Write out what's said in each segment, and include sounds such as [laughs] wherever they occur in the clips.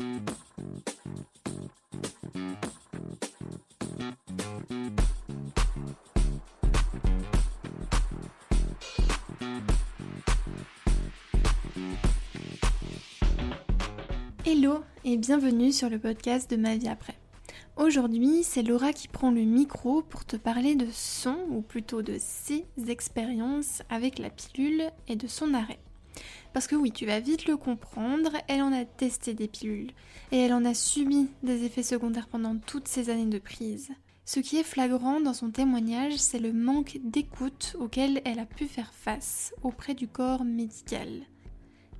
Hello et bienvenue sur le podcast de Ma vie après. Aujourd'hui, c'est Laura qui prend le micro pour te parler de son, ou plutôt de ses expériences avec la pilule et de son arrêt. Parce que oui, tu vas vite le comprendre, elle en a testé des pilules et elle en a subi des effets secondaires pendant toutes ces années de prise. Ce qui est flagrant dans son témoignage, c'est le manque d'écoute auquel elle a pu faire face auprès du corps médical.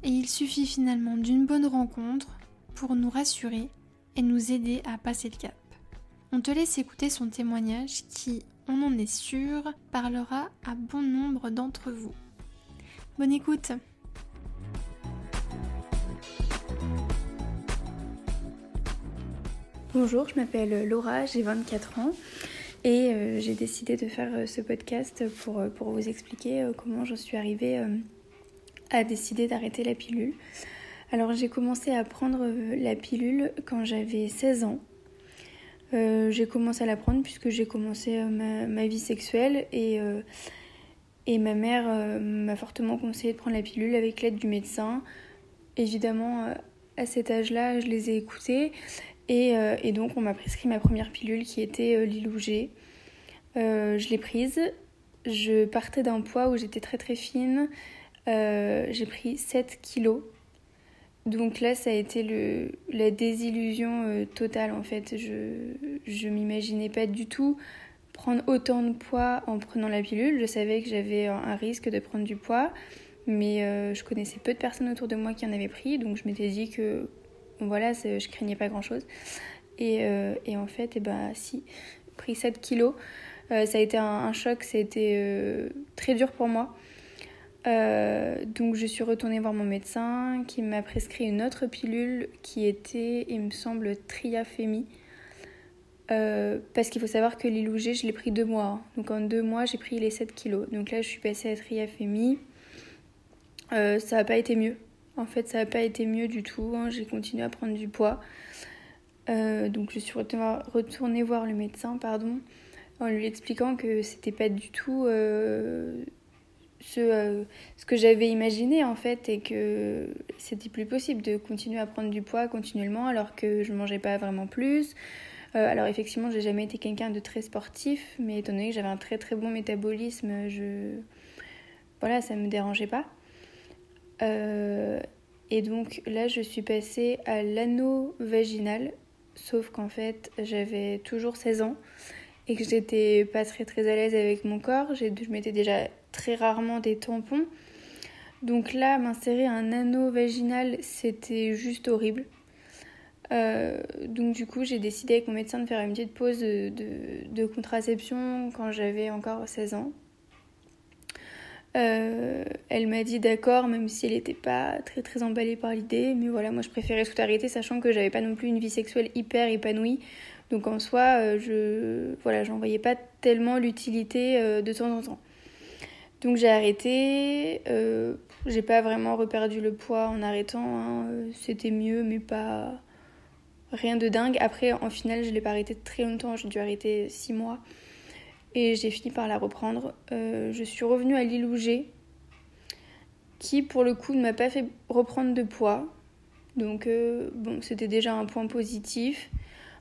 Et il suffit finalement d'une bonne rencontre pour nous rassurer et nous aider à passer le cap. On te laisse écouter son témoignage qui, on en est sûr, parlera à bon nombre d'entre vous. Bonne écoute Bonjour, je m'appelle Laura, j'ai 24 ans et euh, j'ai décidé de faire euh, ce podcast pour, euh, vous expliquer comment j'en suis arrivée à décider d'arrêter la pilule. Alors j'ai commencé à prendre la pilule quand j'avais 16 ans. J'ai commencé à la prendre puisque j'ai commencé ma, vie sexuelle et, et ma mère m'a fortement conseillé de prendre la pilule avec l'aide du médecin. Évidemment, à cet âge-là, je les ai écoutés et, et donc on m'a prescrit ma première pilule qui était l'Ilougé. je l'ai prise. Je partais d'un poids où j'étais très très fine. j'ai pris 7 kilos donc là, ça a été la désillusion euh, totale en fait. Je ne m'imaginais pas du tout prendre autant de poids en prenant la pilule. Je savais que j'avais un risque de prendre du poids, mais euh, je connaissais peu de personnes autour de moi qui en avaient pris, donc je m'étais dit que voilà, je craignais pas grand chose. Et, euh, et en fait, eh ben, si, pris 7 kilos. ça a été un, un choc, ça a été très dur pour moi. Euh, donc je suis retournée voir mon médecin qui m'a prescrit une autre pilule qui était, il me semble, triaphémie. Euh, parce qu'il faut savoir que l'ilougé, je l'ai pris deux mois. Donc en deux mois, j'ai pris les 7 kilos. Donc là, je suis passée à triaphémie. Euh, ça n'a pas été mieux. En fait, ça n'a pas été mieux du tout. Hein. J'ai continué à prendre du poids. donc je suis retournée voir le médecin, pardon, en lui expliquant que c'était pas du tout ce, euh, ce que j'avais imaginé en fait et que c'était plus possible de continuer à prendre du poids continuellement alors que je mangeais pas vraiment plus. Euh, alors effectivement, j'ai jamais été quelqu'un de très sportif, mais étant donné que j'avais un très très bon métabolisme, je voilà, ça me dérangeait pas. Euh, et donc là, je suis passée à l'anneau vaginal, sauf qu'en fait, j'avais toujours 16 ans et que j'étais pas très très à l'aise avec mon corps. Je m'étais déjà très rarement des tampons. Donc là, m'insérer un anneau vaginal, c'était juste horrible. Euh, donc du coup, j'ai décidé avec mon médecin de faire une petite pause de, contraception quand j'avais encore 16 ans. Euh, elle m'a dit d'accord, même si elle n'était pas très très emballée par l'idée, mais voilà, moi je préférais tout arrêter, sachant que j'avais pas non plus une vie sexuelle hyper épanouie. Donc en soi, euh, je voilà, j'en voyais pas tellement l'utilité de temps en temps. Donc j'ai arrêté. Euh, j'ai pas vraiment reperdu le poids en arrêtant. Hein. C'était mieux, mais pas rien de dingue. Après, en finale, je l'ai pas arrêté très longtemps. J'ai dû arrêter 6 mois. Et j'ai fini par la reprendre. Euh, je suis revenue à l'Ilougé, qui pour le coup ne m'a pas fait reprendre de poids. Donc euh, bon, c'était déjà un point positif.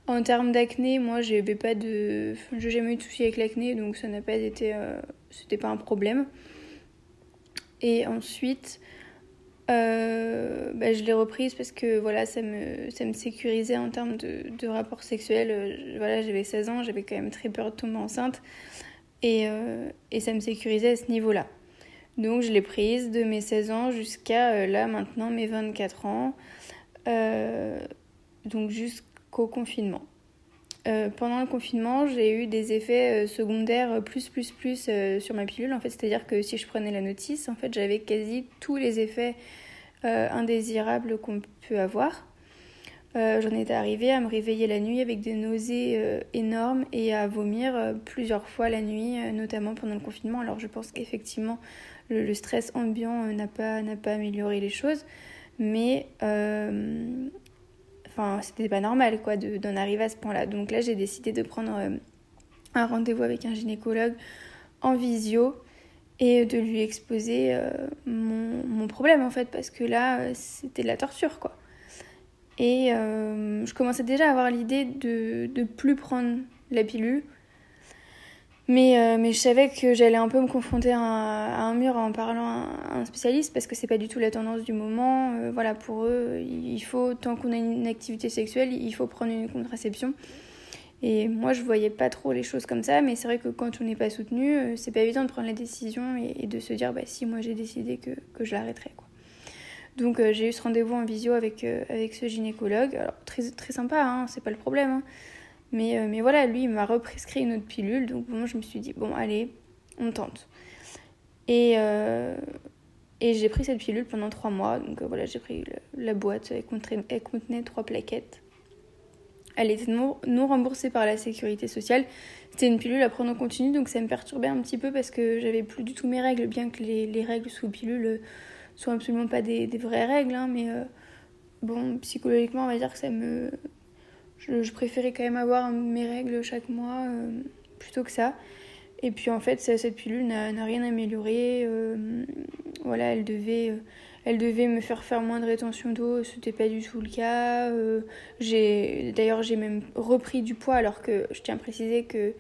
En termes d'acné, moi, j'avais pas de, j'ai jamais eu de soucis avec l'acné, donc ça n'a pas été, euh, c'était pas un problème. Et ensuite, euh, bah, je l'ai reprise parce que voilà, ça me, ça me sécurisait en termes de, de rapport sexuel. Euh, voilà, j'avais 16 ans, j'avais quand même très peur de tomber enceinte, et, et ça me sécurisait à ce niveau-là. Donc je l'ai prise de mes 16 ans jusqu'à là maintenant mes 24 ans. donc jusqu'à confinement. Euh, pendant le confinement, j'ai eu des effets euh, secondaires plus plus plus euh, sur ma pilule. En fait, c'est-à-dire que si je prenais la notice, en fait, j'avais quasi tous les effets indésirables qu'on peut avoir. J'en étais arrivée à me réveiller la nuit avec des nausées énormes et à vomir plusieurs fois la nuit, notamment pendant le confinement. Alors, je pense qu'effectivement, le, le, stress ambiant n'a pas n'a pas amélioré les choses, mais enfin, c'était pas normal quoi d'en arriver à ce point-là. Donc là, j'ai décidé de prendre un rendez-vous avec un gynécologue en visio et de lui exposer mon, mon, problème en fait parce que là c'était de la torture quoi. Et je commençais déjà à avoir l'idée de ne plus prendre la pilule mais, euh, mais je savais que j'allais un peu me confronter à un, mur en parlant à un spécialiste parce que c'est pas du tout la tendance du moment. Euh, voilà, pour eux, il faut, tant qu'on a une activité sexuelle, il faut prendre une contraception. Et moi, je voyais pas trop les choses comme ça, mais c'est vrai que quand on n'est pas soutenu, euh, c'est pas évident de prendre la décision et, de se dire, bah si, moi j'ai décidé que, que je l'arrêterai. Donc j'ai eu ce rendez-vous en visio avec, avec ce gynécologue. Alors, très, très sympa, hein, c'est pas le problème. Hein. Mais, euh, mais voilà, lui, il m'a represcrit une autre pilule. Donc moi, je me suis dit, bon, allez, on tente. Et, euh, et j'ai pris cette pilule pendant trois mois. Donc euh, voilà, j'ai pris la, boîte, elle contenait, trois plaquettes. Elle était non, non remboursée par la sécurité sociale. C'était une pilule à prendre en continu, donc ça me perturbait un petit peu parce que j'avais plus du tout mes règles, bien que les, les règles sous pilule soient absolument pas des, des vraies règles. Hein, mais bon, psychologiquement, on va dire que ça me, je, préférais quand même avoir mes règles chaque mois euh, plutôt que ça. Et puis en fait, cette pilule n'a rien amélioré. Euh, voilà, elle devait, euh, elle devait me faire faire moins de rétention d'eau, ce n'était pas du tout le cas. D'ailleurs, j'ai même repris du poids alors que je tiens à préciser que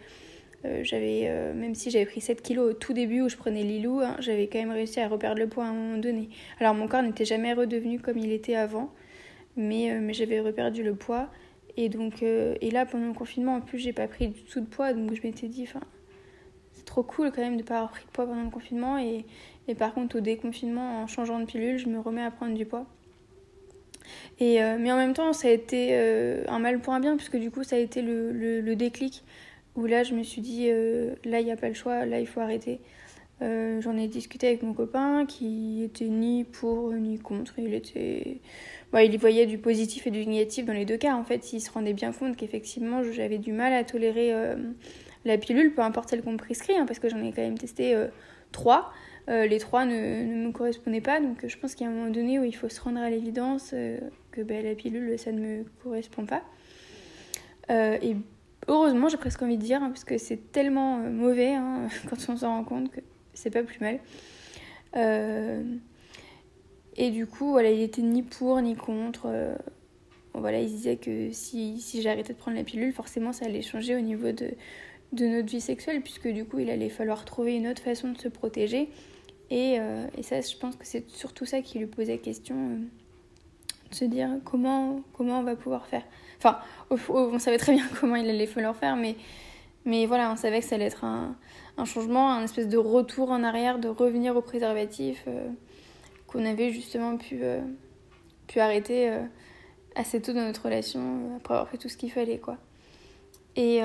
j'avais, même si j'avais pris 7 kilos au tout début où je prenais Lilou, hein, j'avais quand même réussi à reperdre le poids à un moment donné. Alors mon corps n'était jamais redevenu comme il était avant, mais, mais j'avais reperdu le poids. Et donc, euh, et là, pendant le confinement, en plus, j'ai pas pris du tout de poids. Donc, je m'étais dit, enfin, c'est trop cool quand même de pas avoir pris de poids pendant le confinement. Et, par contre, au déconfinement, en changeant de pilule, je me remets à prendre du poids. Et, euh, mais en même temps, ça a été euh, un mal pour un bien, puisque du coup, ça a été le, le, le déclic où là, je me suis dit, là, il n'y a pas le choix, là, il faut arrêter. J'en ai discuté avec mon copain qui était ni pour ni contre. Il était il y voyait du positif et du négatif dans les deux cas. En fait, il se rendait bien compte qu'effectivement, j'avais du mal à tolérer euh, la pilule, peu importe celle qu'on prescrit, hein, parce que j'en ai quand même testé euh, trois. Euh, les trois ne, me correspondaient pas, donc je pense qu'il y a un moment donné où il faut se rendre à l'évidence que ben, la pilule, ça ne me correspond pas. et heureusement, j'ai presque envie de dire, hein, parce que c'est tellement mauvais hein, [laughs] quand on s'en rend compte que c'est pas plus mal. Et du coup, voilà, il était ni pour ni contre. Euh, voilà, il disait que si, si j'arrêtais de prendre la pilule, forcément ça allait changer au niveau de, de notre vie sexuelle, puisque du coup il allait falloir trouver une autre façon de se protéger. Et, euh, et ça, je pense que c'est surtout ça qui lui posait question, euh, de se dire comment, comment on va pouvoir faire. Enfin, on savait très bien [laughs] comment il allait falloir faire, mais, mais voilà, on savait que ça allait être un, changement, un espèce de retour en arrière, de revenir au préservatif qu'on avait justement pu, euh, pu arrêter euh, assez tôt dans notre relation euh, après avoir fait tout ce qu'il fallait quoi. Et,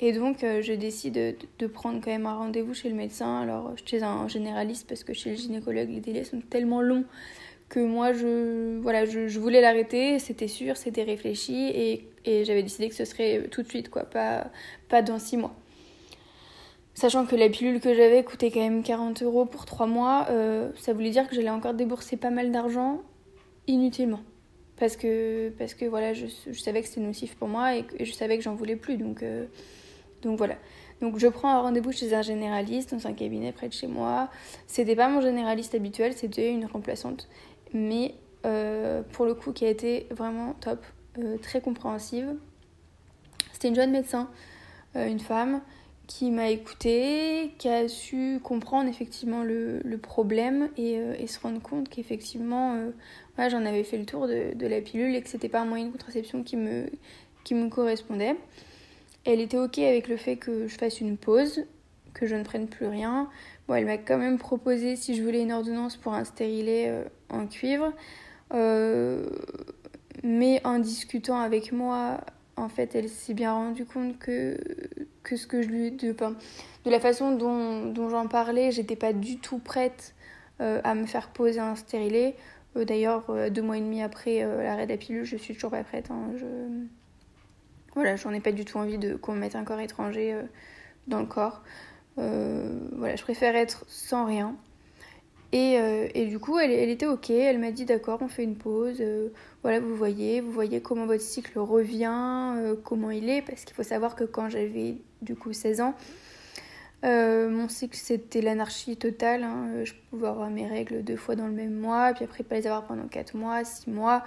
et donc je décide de, de, prendre quand même un rendez-vous chez le médecin, alors chez un généraliste parce que chez le gynécologue les délais sont tellement longs que moi je, voilà, je, je voulais l'arrêter, c'était sûr, c'était réfléchi et, et j'avais décidé que ce serait tout de suite quoi, pas, pas dans six mois. Sachant que la pilule que j'avais coûtait quand même 40 euros pour 3 mois, euh, ça voulait dire que j'allais encore débourser pas mal d'argent inutilement. Parce que, parce que voilà, je, savais que c'était nocif pour moi et, je savais que j'en voulais plus. Donc, euh, donc voilà. Donc je prends un rendez-vous chez un généraliste dans un cabinet près de chez moi. C'était pas mon généraliste habituel, c'était une remplaçante. Mais euh, pour le coup, qui a été vraiment top, très compréhensive. C'était une jeune médecin, une femme qui m'a écouté, qui a su comprendre effectivement le, problème et, euh, se rendre compte qu'effectivement euh, j'en avais fait le tour de, de, la pilule et que c'était pas un moyen de contraception qui me, qui me correspondait. Elle était ok avec le fait que je fasse une pause, que je ne prenne plus rien. Bon, elle m'a quand même proposé si je voulais une ordonnance pour un stérilet euh, en cuivre. mais en discutant avec moi, en fait, elle s'est bien rendue compte que, que ce que je lui. De, de la façon dont, dont j'en parlais, j'étais pas du tout prête euh, à me faire poser un stérilet. Euh, d'ailleurs, euh, deux mois et demi après l'arrêt de la pilule, je suis toujours pas prête. Hein. Je... Voilà, j'en ai pas du tout envie de qu'on me mette un corps étranger dans le corps. Voilà, je préfère être sans rien. Et, et, du coup, elle, était ok. Elle m'a dit d'accord, on fait une pause. voilà, vous voyez, vous voyez comment votre cycle revient, comment il est. Parce qu'il faut savoir que quand j'avais du coup 16 ans, mon cycle c'était l'anarchie totale. Hein. Je pouvais avoir mes règles deux fois dans le même mois, puis après pas les avoir pendant 4 mois, 6 mois.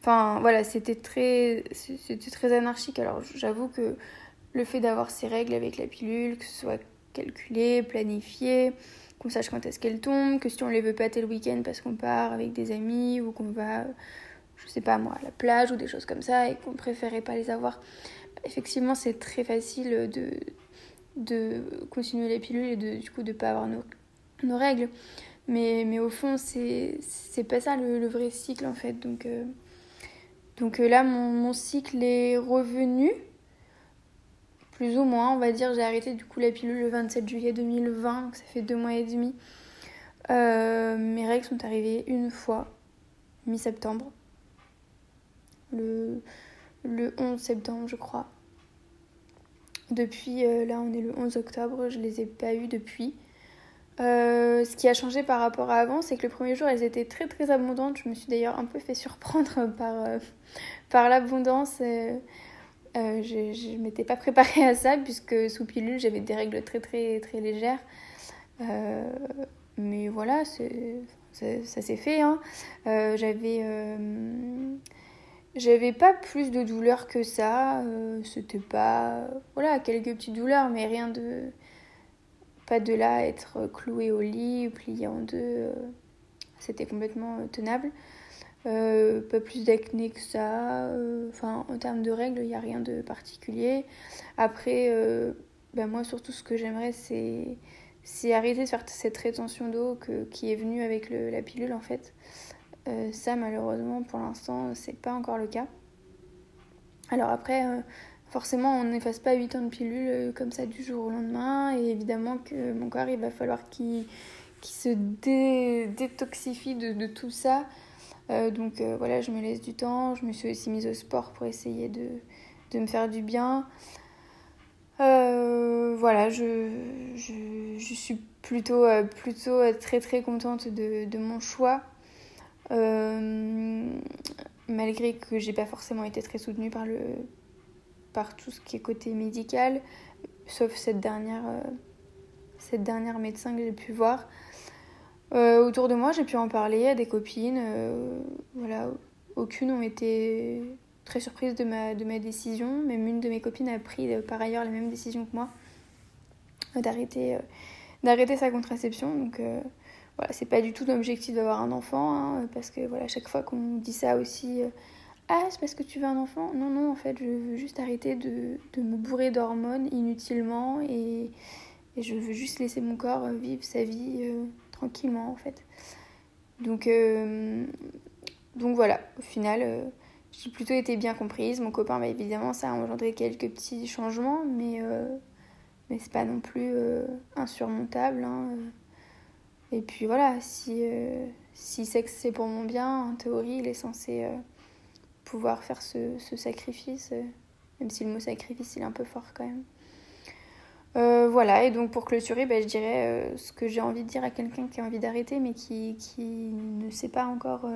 Enfin voilà, c'était très, c'était très anarchique. Alors j'avoue que le fait d'avoir ces règles avec la pilule, que ce soit calculé, planifié, qu'on sache quand est-ce qu'elle tombe, que si on les veut pas le week-end parce qu'on part avec des amis ou qu'on va, je sais pas moi, à la plage ou des choses comme ça et qu'on préférait pas les avoir. Effectivement, c'est très facile de, de continuer les pilules et de, du coup de pas avoir nos, nos règles. Mais, mais au fond, c'est pas ça le, vrai cycle en fait. Donc, euh, donc euh, là, mon, cycle est revenu, plus ou moins, on va dire. J'ai arrêté du coup la pilule le 27 juillet 2020, donc ça fait deux mois et demi. Euh, mes règles sont arrivées une fois, mi-septembre, le, le 11 septembre, je crois. Depuis, euh, là, on est le 11 octobre, je les ai pas eues depuis. Euh, ce qui a changé par rapport à avant, c'est que le premier jour, elles étaient très très abondantes. Je me suis d'ailleurs un peu fait surprendre [laughs] par, par l'abondance. Euh, je ne m'étais pas préparée à ça, puisque sous pilule, j'avais des règles très très très légères. mais voilà, ça, s'est fait. Hein. j'avais, j'avais pas plus de douleurs que ça. C'était pas. Voilà, quelques petites douleurs, mais rien de pas de là être cloué au lit, plié en deux. Euh, c'était complètement euh, tenable. Euh, pas plus d'acné que ça. Enfin, en termes de règles, il n'y a rien de particulier. Après, ben moi, surtout, ce que j'aimerais, c'est, c'est arrêter de faire cette rétention d'eau que, qui est venue avec le, la pilule, en fait. ça, malheureusement, pour l'instant, c'est pas encore le cas. Alors après, forcément, on n'efface pas 8 ans de pilule euh, comme ça du jour au lendemain. Et évidemment que mon corps, il va falloir qu'il se détoxifie de, tout ça. Euh, donc euh, voilà, je me laisse du temps. Je me suis aussi mise au sport pour essayer de, me faire du bien. voilà, je, je, suis plutôt, plutôt très très contente de, de mon choix. malgré que j'ai pas forcément été très soutenue par le, par tout ce qui est côté médical, sauf cette dernière, euh, cette dernière médecin que j'ai pu voir. Euh, autour de moi, j'ai pu en parler à des copines. Euh, voilà, aucune ont été très surprises de ma, de ma décision. Même une de mes copines a pris par ailleurs la même décision que moi d'arrêter d'arrêter sa contraception. Donc voilà, c'est pas du tout l'objectif d'avoir un enfant, hein, parce que voilà, chaque fois qu'on dit ça aussi ah, c'est parce que tu veux un enfant? Non, non, en fait, je veux juste arrêter de, me bourrer d'hormones inutilement et, je veux juste laisser mon corps vivre sa vie euh, tranquillement, en fait. Donc, euh, donc voilà, au final, euh, j'ai plutôt été bien comprise. Mon copain, bah, évidemment, ça a engendré quelques petits changements, mais, mais c'est pas non plus insurmontable. Hein. Et puis voilà, si, si c'est que c'est pour mon bien, en théorie, il est censé pouvoir faire ce, sacrifice, euh, même si le mot sacrifice il est un peu fort quand même. Euh, voilà, et donc pour clôturer, ben, je dirais euh, ce que j'ai envie de dire à quelqu'un qui a envie d'arrêter mais qui, ne sait pas encore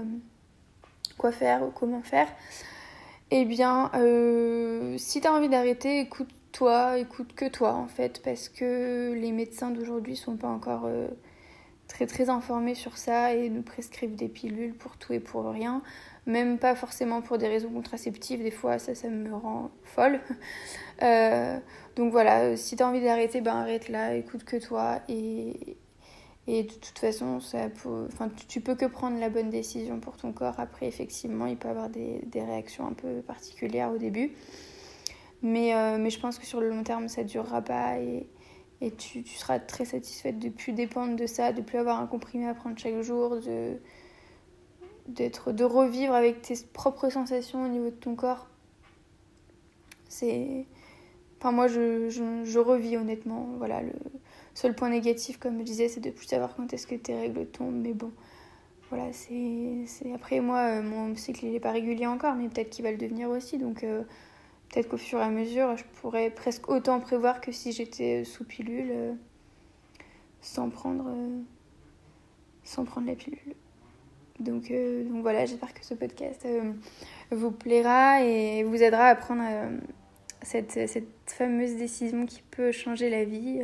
quoi faire ou comment faire. Eh bien, si tu as envie d'arrêter, écoute-toi, écoute que toi en fait, parce que les médecins d'aujourd'hui sont pas encore très informés sur ça et nous prescrivent des pilules pour tout et pour rien même pas forcément pour des raisons contraceptives, des fois ça, ça me rend folle. [laughs] Euh, donc voilà, si t'as envie d'arrêter, ben arrête là, écoute que toi et, de toute façon, ça enfin, tu peux que prendre la bonne décision pour ton corps. Après, effectivement, il peut avoir des, des réactions un peu particulières au début. Mais, euh, mais je pense que sur le long terme, ça durera pas et, et tu, seras très satisfaite de plus dépendre de ça, de plus avoir un comprimé à prendre chaque jour, de d'être de revivre avec tes propres sensations au niveau de ton corps. C'est enfin moi je, je, revis honnêtement. Voilà le seul point négatif comme je disais c'est de plus savoir quand est-ce que tes règles tombent mais bon. Voilà c'est après moi euh, mon cycle il est pas régulier encore mais peut-être qu'il va le devenir aussi. Donc euh, peut-être qu'au fur et à mesure je pourrais presque autant prévoir que si j'étais sous pilule euh, sans prendre sans prendre la pilule. Donc, donc voilà, j'espère que ce podcast vous plaira et vous aidera à prendre cette, cette, fameuse décision qui peut changer la vie.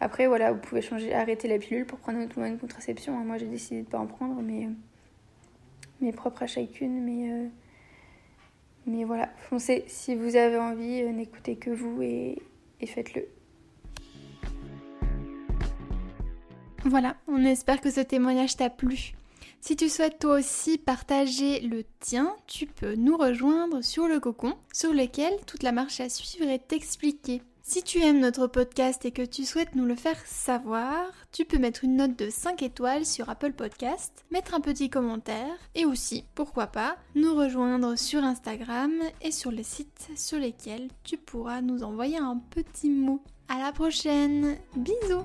Après, voilà, vous pouvez changer, arrêter la pilule pour prendre autre moyen de contraception. Moi, j'ai décidé de ne pas en prendre, mais, mais propre à chacune. Mais, mais voilà, foncez. Si vous avez envie, n'écoutez que vous et faites-le. Voilà, on espère que ce témoignage t'a plu. Si tu souhaites toi aussi partager le tien, tu peux nous rejoindre sur le cocon, sur lequel toute la marche à suivre est expliquée. Si tu aimes notre podcast et que tu souhaites nous le faire savoir, tu peux mettre une note de 5 étoiles sur Apple Podcast, mettre un petit commentaire et aussi, pourquoi pas, nous rejoindre sur Instagram et sur les sites sur lesquels tu pourras nous envoyer un petit mot. À la prochaine, bisous